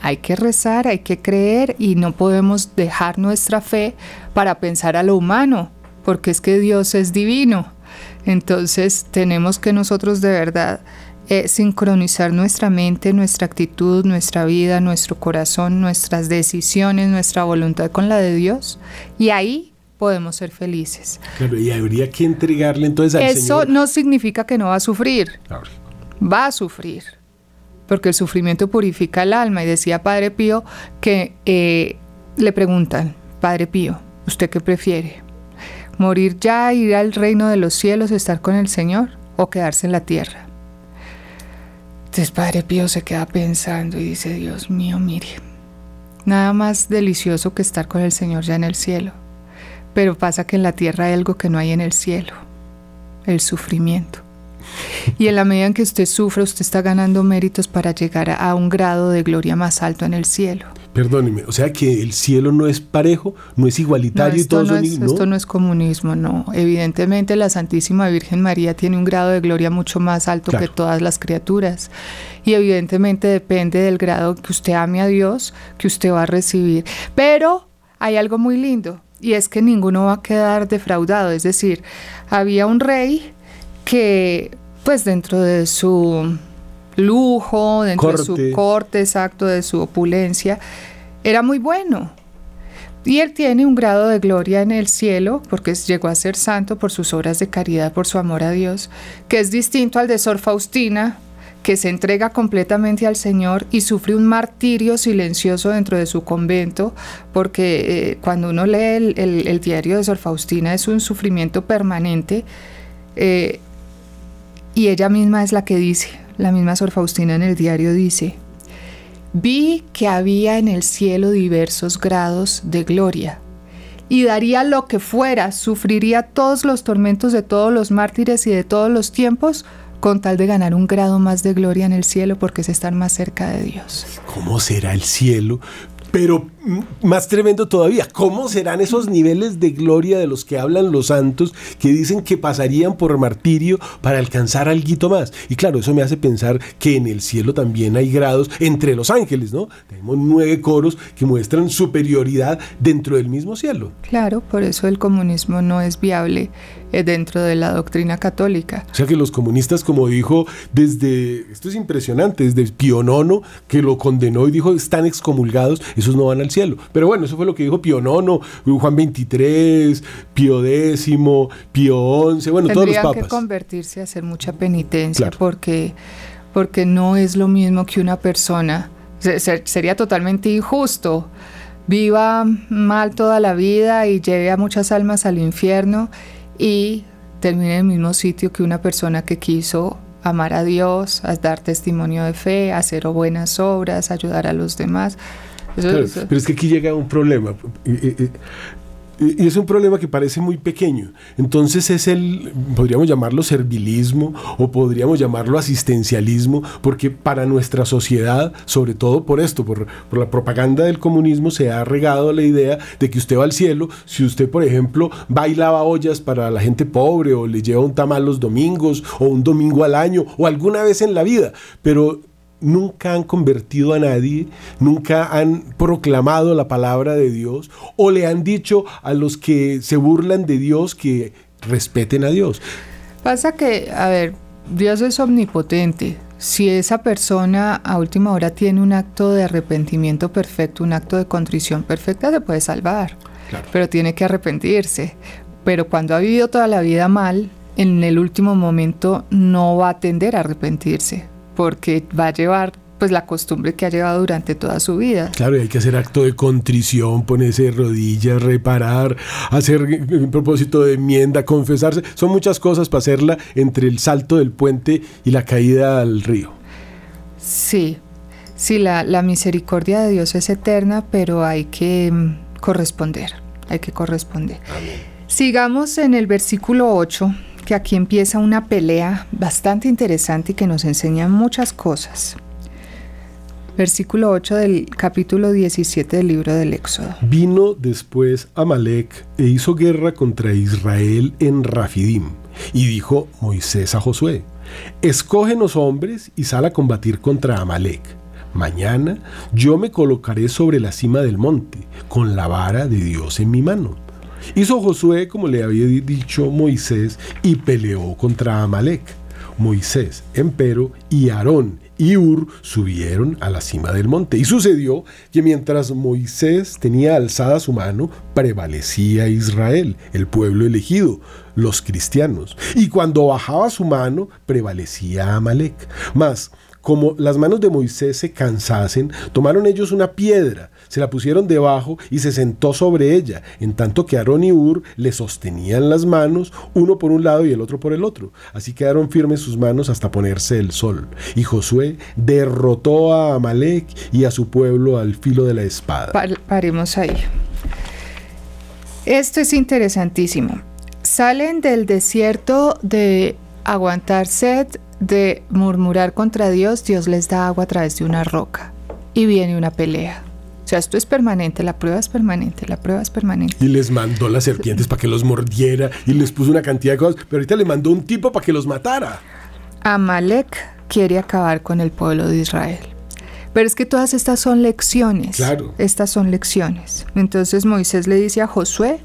hay que rezar, hay que creer y no podemos dejar nuestra fe para pensar a lo humano porque es que Dios es divino. Entonces tenemos que nosotros de verdad eh, sincronizar nuestra mente, nuestra actitud, nuestra vida, nuestro corazón, nuestras decisiones, nuestra voluntad con la de Dios y ahí podemos ser felices. Claro, y habría que entregarle entonces al Eso no significa que no va a sufrir. Va a sufrir. Porque el sufrimiento purifica el alma. Y decía Padre Pío que eh, le preguntan, Padre Pío, ¿usted qué prefiere? morir ya, ir al reino de los cielos, estar con el Señor o quedarse en la tierra. Entonces Padre Pío se queda pensando y dice, Dios mío, mire, nada más delicioso que estar con el Señor ya en el cielo. Pero pasa que en la tierra hay algo que no hay en el cielo, el sufrimiento. Y en la medida en que usted sufre, usted está ganando méritos para llegar a un grado de gloria más alto en el cielo. Perdóneme, o sea que el cielo no es parejo, no es igualitario y todo no Esto no es comunismo, no. Evidentemente la Santísima Virgen María tiene un grado de gloria mucho más alto que todas las criaturas. Y evidentemente depende del grado que usted ame a Dios, que usted va a recibir. Pero hay algo muy lindo, y es que ninguno va a quedar defraudado. Es decir, había un rey que, pues dentro de su lujo, dentro de su corte, exacto, de su opulencia, era muy bueno. Y él tiene un grado de gloria en el cielo, porque llegó a ser santo por sus obras de caridad, por su amor a Dios, que es distinto al de Sor Faustina, que se entrega completamente al Señor y sufre un martirio silencioso dentro de su convento, porque eh, cuando uno lee el, diario de Sor Faustina es un sufrimiento permanente, eh, y ella misma es la que dice, la misma Sor Faustina en el diario dice, vi que había en el cielo diversos grados de gloria, y daría lo que fuera, sufriría todos los tormentos de todos los mártires y de todos los tiempos, con tal de ganar un grado más de gloria en el cielo porque es estar más cerca de Dios. ¿Cómo será el cielo? Pero más tremendo todavía, ¿cómo serán esos niveles de gloria de los que hablan los santos que dicen que pasarían por martirio para alcanzar algo más? Y claro, eso me hace pensar que en el cielo también hay grados entre los ángeles, ¿no? Tenemos nueve coros que muestran superioridad dentro del mismo cielo. Claro, por eso el comunismo no es viable eh, dentro de la doctrina católica. O sea que los comunistas, como dijo desde, esto es impresionante, desde Pío IX, que lo condenó y dijo, están excomulgados, esos no van al cielo. Pero bueno, eso fue lo que dijo Pío IX, Juan XXIII, Pío X, Pío XI, bueno, todos los papas. que convertirse a hacer mucha penitencia porque, porque no es lo mismo que una persona, sería totalmente injusto viva mal toda la vida y lleve a muchas almas al infierno y termine en el mismo sitio que una persona que quiso amar a Dios, a dar testimonio de fe, hacer buenas obras, ayudar a los demás. Pero es que aquí llega un problema. Y es un problema que parece muy pequeño. Entonces es el, podríamos llamarlo servilismo o podríamos llamarlo asistencialismo, porque para nuestra sociedad, sobre todo por esto, por, por, la propaganda del comunismo, se ha regado la idea de que usted va al cielo si usted, por ejemplo, va y lava ollas para la gente pobre o le lleva un tamal los domingos o un domingo al año o alguna vez en la vida. Pero nunca han convertido a nadie, nunca han proclamado la palabra de Dios o le han dicho a los que se burlan de Dios que respeten a Dios. Pasa que, a ver, Dios es omnipotente. Si esa persona a última hora tiene un acto de arrepentimiento perfecto, un acto de contrición perfecta, se puede salvar. Pero tiene que arrepentirse. Pero cuando ha vivido toda la vida mal, en el último momento no va a tender a arrepentirse porque va a llevar pues la costumbre que ha llevado durante toda su vida. Claro, y hay que hacer acto de contrición, ponerse de rodillas, reparar, hacer un propósito de enmienda, confesarse. Son muchas cosas para hacerla entre el salto del puente y la caída al río. Sí, sí, la, la misericordia de Dios es eterna, pero hay que mm, corresponder, hay que corresponder. Sigamos en el versículo 8 que aquí empieza una pelea bastante interesante y que nos enseña muchas cosas. Versículo 8 del capítulo 17 del libro del Éxodo. Vino después Amalek e hizo guerra contra Israel en Rafidim. Y dijo Moisés a Josué, escógenos hombres y sal a combatir contra Amalek. Mañana yo me colocaré sobre la cima del monte, con la vara de Dios en mi mano. Hizo Josué como le había dicho Moisés y peleó contra Amalek. Moisés, empero, y Aarón y Ur subieron a la cima del monte. Y sucedió que mientras Moisés tenía alzada su mano, prevalecía Israel, el pueblo elegido, los cristianos. Y cuando bajaba su mano, prevalecía Amalek. Mas, como las manos de Moisés se cansasen, tomaron ellos una piedra se la pusieron debajo y se sentó sobre ella, en tanto que Aarón y Ur le sostenían las manos, uno por un lado y el otro por el otro. Así quedaron firmes sus manos hasta ponerse el sol. Y Josué derrotó a Amalek y a su pueblo al filo de la espada. paremos ahí. Esto es interesantísimo. Salen del desierto de aguantar sed, de murmurar contra Dios, Dios les da agua a través de una roca y viene una pelea. O sea, esto es permanente, la prueba es permanente, la prueba es permanente. Y les mandó las serpientes para que los mordiera y les puso una cantidad de cosas, pero ahorita le mandó un tipo para que los matara. Amalek quiere acabar con el pueblo de Israel. Pero es que todas estas son lecciones. Claro. Estas son lecciones. Entonces Moisés le dice a Josué,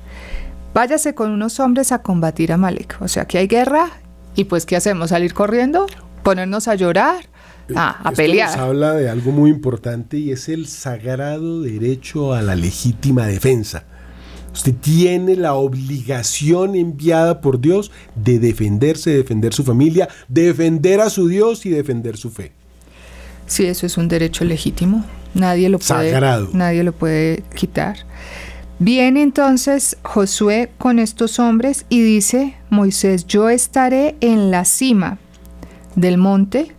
váyase con unos hombres a combatir a Amalek. O sea, que hay guerra y pues ¿qué hacemos? ¿Salir corriendo? ¿Ponernos a llorar? Ah, a pelear. Nos habla de algo muy importante y es el sagrado derecho a la legítima defensa. Usted tiene la obligación enviada por Dios de defenderse, defender su familia, defender a su Dios y defender su fe. Sí, eso es un derecho legítimo. Nadie lo puede, Sagrado. Nadie lo puede quitar. Viene entonces Josué con estos hombres y dice, Moisés, yo estaré en la cima del monte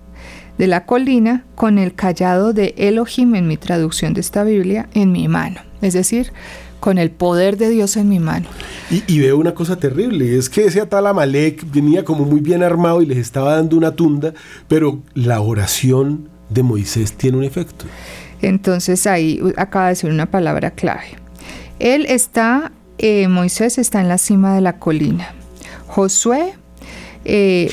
de la colina con el callado de Elohim en mi traducción de esta Biblia en mi mano. Es decir, con el poder de Dios en mi mano. Y, veo una cosa terrible, es que ese tal Amalek venía como muy bien armado y les estaba dando una tunda, pero la oración de Moisés tiene un efecto. Entonces ahí acaba de decir una palabra clave. Él está, eh, Moisés está en la cima de la colina. Josué eh,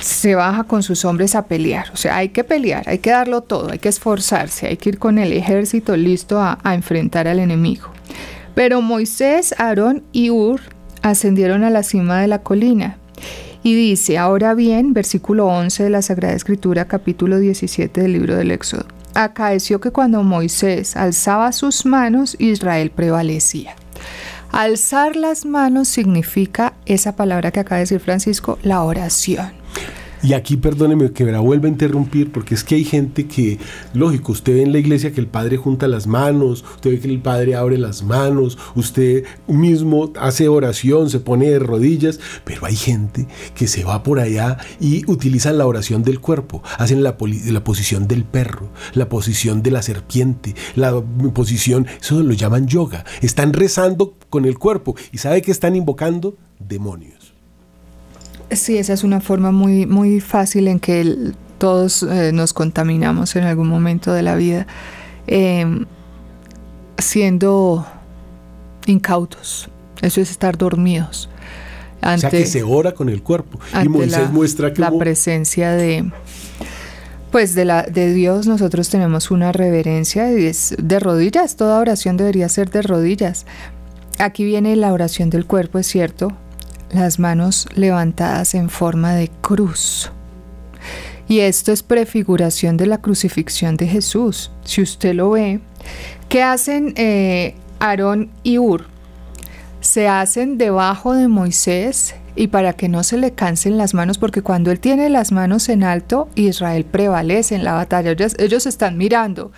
se baja con sus hombres a pelear. O sea, hay que pelear, hay que darlo todo, hay que esforzarse, hay que ir con el ejército listo a, enfrentar al enemigo. Pero Moisés, Aarón y Ur ascendieron a la cima de la colina. Y dice, ahora bien, versículo 11 de la Sagrada Escritura, capítulo 17 del libro del Éxodo. Acaeció que cuando Moisés alzaba sus manos, Israel prevalecía. Alzar las manos significa esa palabra que acaba de decir Francisco, la oración. Y aquí, perdóneme que me la vuelva a interrumpir, porque es que hay gente que, lógico, usted ve en la iglesia que el padre junta las manos, usted ve que el padre abre las manos, usted mismo hace oración, se pone de rodillas, pero hay gente que se va por allá y utilizan la oración del cuerpo, hacen la, la posición del perro, la posición de la serpiente, la posición, eso lo llaman yoga, están rezando con el cuerpo y sabe que están invocando demonios. Sí, esa es una forma muy, muy fácil en que todos eh, nos contaminamos en algún momento de la vida, em, siendo incautos. Eso es estar dormidos. o sea que se ora con el cuerpo. Y Moisés la, muestra que la presencia de pues de la de Dios nosotros tenemos una reverencia y es de rodillas, toda oración debería ser de rodillas. Aquí viene la oración del cuerpo, es cierto, las manos levantadas en forma de cruz. Y esto es prefiguración de la crucifixión de Jesús. Si usted lo ve, ¿qué hacen eh, Aarón y Ur? Se hacen debajo de Moisés y para que no se le cansen las manos, porque cuando él tiene las manos en alto, Israel prevalece en la batalla. Ellos, están mirando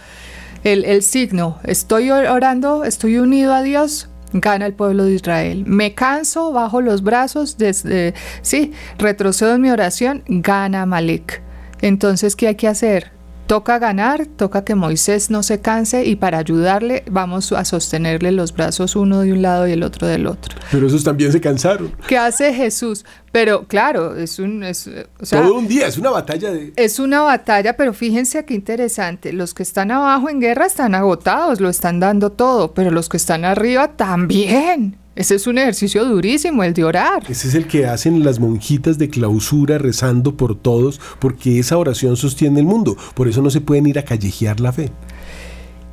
el, el signo, estoy orando, estoy unido a Dios, gana el pueblo de Israel. Me canso, bajo los brazos, desde, sí, retrocedo en mi oración, gana Malek. Entonces, ¿qué hay que hacer? Toca ganar, toca que Moisés no se canse y para ayudarle vamos a sostenerle los brazos uno de un lado y el otro del otro. Pero esos también se cansaron. ¿Qué hace Jesús? Pero claro, es un... Es, Todo un día, es una batalla de... Es una batalla, pero fíjense qué interesante. Los que están abajo en guerra están agotados, lo están dando todo, pero los que están arriba también. Ese es un ejercicio durísimo, el de orar. Ese es el que hacen las monjitas de clausura rezando por todos, porque esa oración sostiene el mundo. Por eso no se pueden ir a callejear la fe.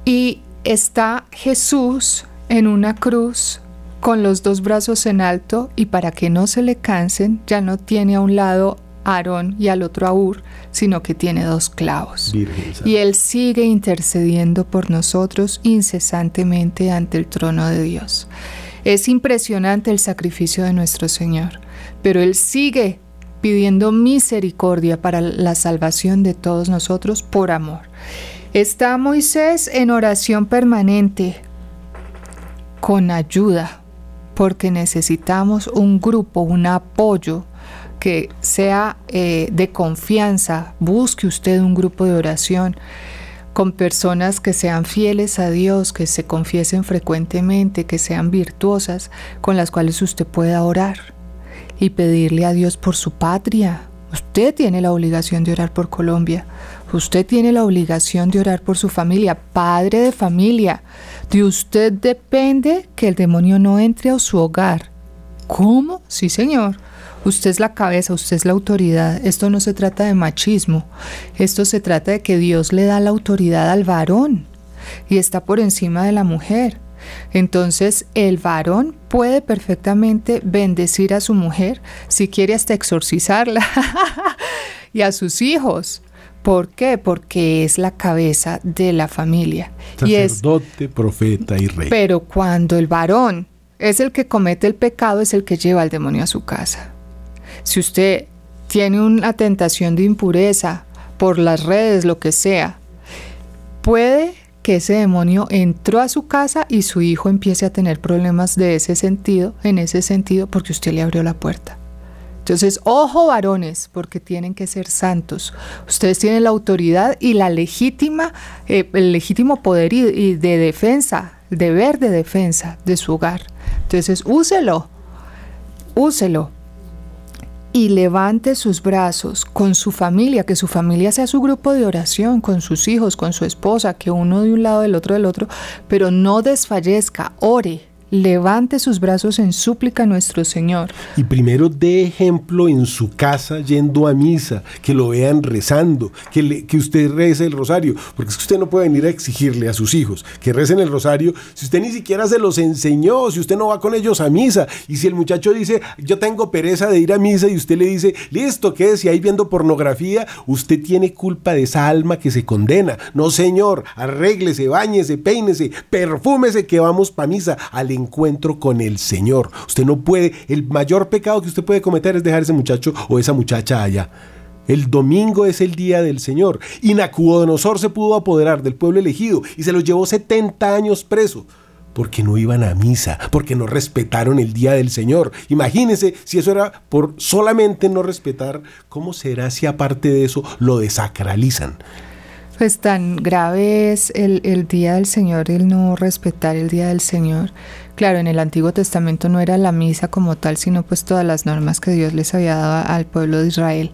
Y está Jesús en una cruz con los dos brazos en alto y para que no se le cansen, ya no tiene a un lado a Aarón y al otro a Ur, sino que tiene dos clavos. y él sigue intercediendo por nosotros incesantemente ante el trono de Dios. Es impresionante el sacrificio de nuestro Señor, pero Él sigue pidiendo misericordia para la salvación de todos nosotros por amor. Está Moisés en oración permanente, con ayuda, porque necesitamos un grupo, un apoyo que sea eh, de confianza. Busque usted un grupo de oración con personas que sean fieles a Dios, que se confiesen frecuentemente, que sean virtuosas, con las cuales usted pueda orar y pedirle a Dios por su patria. Usted tiene la obligación de orar por Colombia. Usted tiene la obligación de orar por su familia, padre de familia. De usted depende que el demonio no entre a su hogar. ¿Cómo? Sí, señor. Usted es la cabeza, usted es la autoridad. Esto no se trata de machismo. Esto se trata de que Dios le da la autoridad al varón y está por encima de la mujer. Entonces el varón puede perfectamente bendecir a su mujer si quiere hasta exorcizarla y a sus hijos. ¿Por qué? Porque es la cabeza de la familia. Sacerdote, profeta y rey. Pero cuando el varón es el que comete el pecado, es el que lleva al demonio a su casa. Si usted tiene una tentación de impureza por las redes, lo que sea, puede que ese demonio entró a su casa y su hijo empiece a tener problemas de ese sentido, en ese sentido, porque usted le abrió la puerta. Entonces, ojo varones, porque tienen que ser santos. Ustedes tienen la autoridad y la legítima, eh, el legítimo poder y, de defensa, deber de defensa de su hogar. Entonces, úselo, úselo. Y levante sus brazos con su familia, que su familia sea su grupo de oración, con sus hijos, con su esposa, que uno de un lado, del otro del otro, pero no desfallezca, ore, levante sus brazos en súplica a nuestro Señor. Y primero dé ejemplo en su casa yendo a misa, que lo vean rezando, que, usted rece el rosario, porque es que usted no puede venir a exigirle a sus hijos que recen el rosario si usted ni siquiera se los enseñó, si usted no va con ellos a misa, y si el muchacho dice, yo tengo pereza de ir a misa, y usted le dice, listo, quédese ahí viendo pornografía, usted tiene culpa de esa alma que se condena. No, señor, arréglese, bañese, peínese, perfúmese que vamos para misa, al encuentro con el Señor. Usted no puede, el mayor pecado que usted puede cometer es dejar ese muchacho o esa muchacha allá. El domingo es el día del Señor. Y Nacuodonosor se pudo apoderar del pueblo elegido y se los llevó 70 años preso. Porque no iban a misa, porque no respetaron el día del Señor. Imagínense si eso era por solamente no respetar, ¿cómo será si aparte de eso lo desacralizan? Pues tan grave es el, el, día del Señor, el no respetar el día del Señor. Claro, en el Antiguo Testamento no era la misa como tal, sino pues todas las normas que Dios les había dado al pueblo de Israel.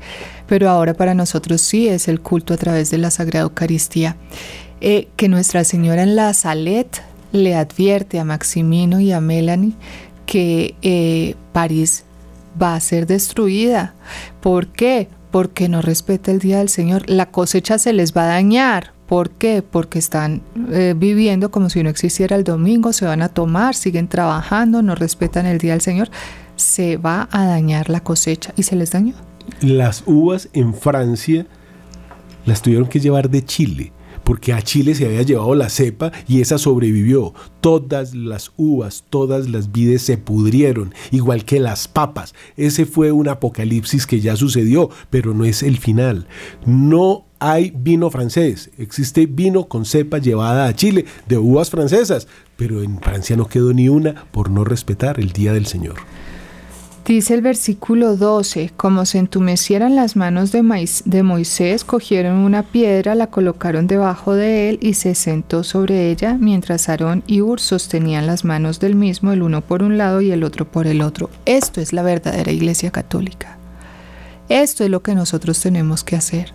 Pero ahora para nosotros sí es el culto a través de la Sagrada Eucaristía. Eh, que Nuestra Señora en la Salet le advierte a Maximino y a Melanie que eh, París va a ser destruida. ¿Por qué? porque no respeta el día del Señor. La cosecha se les va a dañar. ¿Por qué? Porque están eh, viviendo como si no existiera el domingo, se van a tomar, siguen trabajando, no respetan el día del Señor. Se va a dañar la cosecha y se les dañó. Las uvas en Francia las tuvieron que llevar de Chile porque a Chile se había llevado la cepa y esa sobrevivió. Todas las uvas, todas las vides se pudrieron, igual que las papas. Ese fue un apocalipsis que ya sucedió, pero no es el final. No hay vino francés, existe vino con cepa llevada a Chile de uvas francesas, pero en Francia no quedó ni una por no respetar el Día del Señor. Dice el versículo 12, como se entumecieran las manos de, Moisés, cogieron una piedra, la colocaron debajo de él y se sentó sobre ella, mientras Aarón y Ur sostenían las manos del mismo, el uno por un lado y el otro por el otro. Esto es la verdadera iglesia católica. Esto es lo que nosotros tenemos que hacer.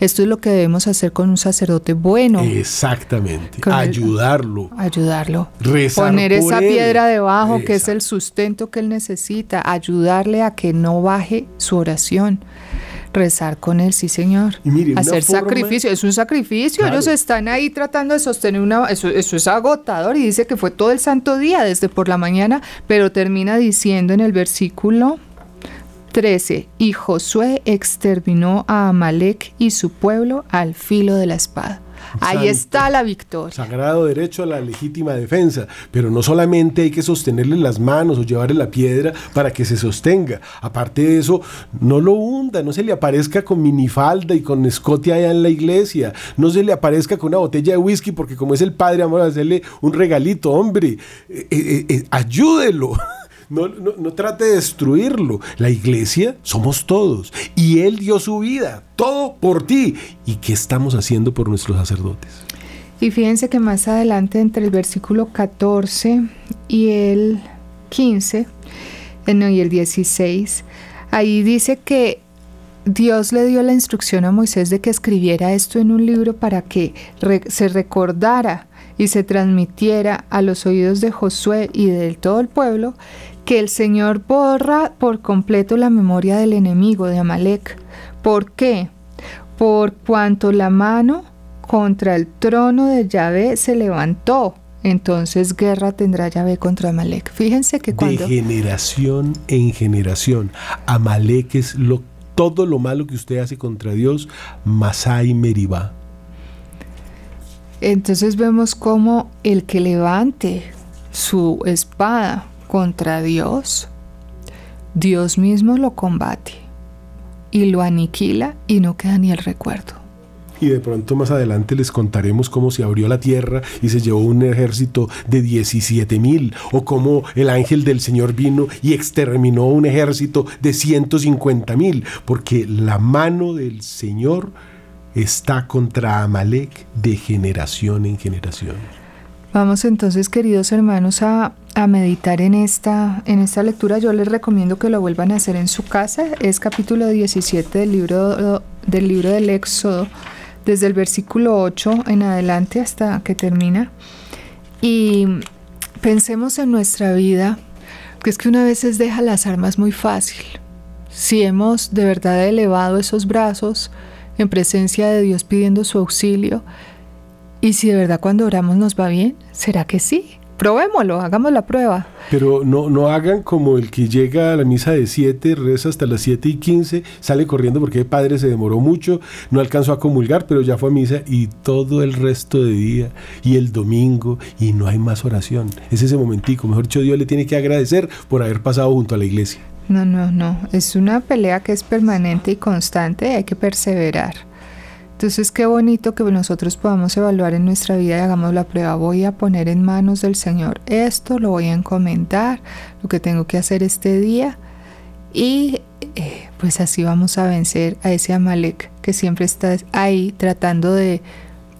Esto es lo que debemos hacer con un sacerdote bueno. Exactamente. ayudarlo. ayudarlo. Poner esa piedra debajo, que es el sustento que él necesita. Ayudarle a que no baje su oración. Rezar con él, sí, señor. Hacer sacrificio. Es un sacrificio. Ellos están ahí tratando de sostener una. Eso, eso es agotador. Y dice que fue todo el santo día, desde por la mañana. Pero termina diciendo en el versículo 13. Y Josué exterminó a Amalek y su pueblo al filo de la espada. Ahí está la victoria. Sagrado derecho a la legítima defensa. Pero no solamente hay que sostenerle las manos o llevarle la piedra para que se sostenga. Aparte de eso, no lo hunda, no se le aparezca con minifalda y con escote allá en la iglesia. No se le aparezca con una botella de whisky porque como es el padre, vamos a hacerle un regalito, hombre. Eh, eh, eh, ayúdelo. No, no, trate de destruirlo. La iglesia somos todos. Y Él dio su vida, todo por ti. ¿Y qué estamos haciendo por nuestros sacerdotes? Y fíjense que más adelante, entre el versículo 14 y el 15, eh, no, y el 16, ahí dice que Dios le dio la instrucción a Moisés de que escribiera esto en un libro para que se recordara y se transmitiera a los oídos de Josué y de todo el pueblo que el Señor borra por completo la memoria del enemigo de Amalek. ¿Por qué? Por cuanto la mano contra el trono de Yahvé se levantó. Entonces guerra tendrá Yahvé contra Amalek. Fíjense que cuando... De generación en generación. Amalek es lo, todo lo malo que usted hace contra Dios, Masai Meribá. Entonces vemos como el que levante su espada contra Dios, Dios mismo lo combate y lo aniquila y no queda ni el recuerdo. Y de pronto más adelante les contaremos cómo se abrió la tierra y se llevó un ejército de 17 mil, o cómo el ángel del Señor vino y exterminó un ejército de 150 mil, porque la mano del Señor está contra Amalek de generación en generación. Vamos entonces, queridos hermanos, a a meditar en esta, en esta lectura, yo les recomiendo que lo vuelvan a hacer en su casa. Es capítulo 17 del libro, del libro del Éxodo, desde el versículo 8 en adelante hasta que termina. Y pensemos en nuestra vida, que es que una vez deja las armas muy fácil. Si hemos de verdad elevado esos brazos en presencia de Dios pidiendo su auxilio, y si de verdad cuando oramos nos va bien, ¿será que sí? Probémoslo, hagamos la prueba. Pero no, no hagan como el que llega a la misa de 7, reza hasta las 7 y 15, sale corriendo porque el padre se demoró mucho, no alcanzó a comulgar, pero ya fue a misa y todo el resto de día y el domingo y no hay más oración. Es ese momentico, mejor dicho, Dios le tiene que agradecer por haber pasado junto a la iglesia. No, no, no, es una pelea que es permanente y constante hay que perseverar. Entonces qué bonito que nosotros podamos evaluar en nuestra vida y hagamos la prueba. Voy a poner en manos del Señor esto, lo voy a encomendar, lo que tengo que hacer este día y eh, pues así vamos a vencer a ese Amalek que siempre está ahí tratando de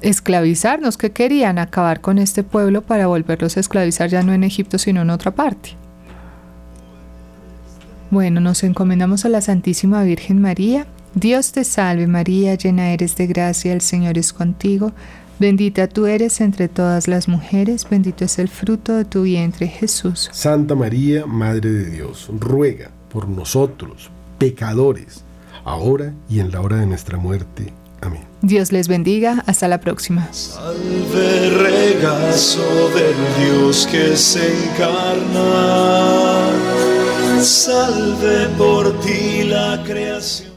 esclavizarnos, que querían acabar con este pueblo para volverlos a esclavizar ya no en Egipto sino en otra parte. Bueno, nos encomendamos a la Santísima Virgen María Dios te salve María, llena eres de gracia, el Señor es contigo, bendita tú eres entre todas las mujeres, bendito es el fruto de tu vientre Jesús. Santa María, Madre de Dios, ruega por nosotros, pecadores, ahora y en la hora de nuestra muerte. Amén. Dios les bendiga, hasta la próxima. Salve regazo del Dios que se encarna, salve por ti la creación.